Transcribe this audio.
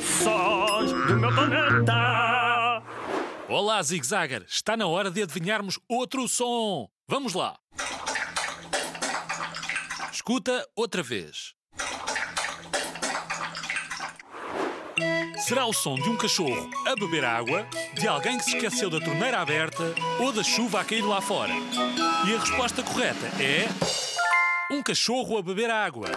Sons do meu planeta. Olá, Zig Zagger. Está na hora de adivinharmos outro som. Vamos lá. Escuta outra vez. Será o som de um cachorro a beber água, de alguém que se esqueceu da torneira aberta ou da chuva a cair lá fora? E a resposta correta é. Um cachorro a beber água.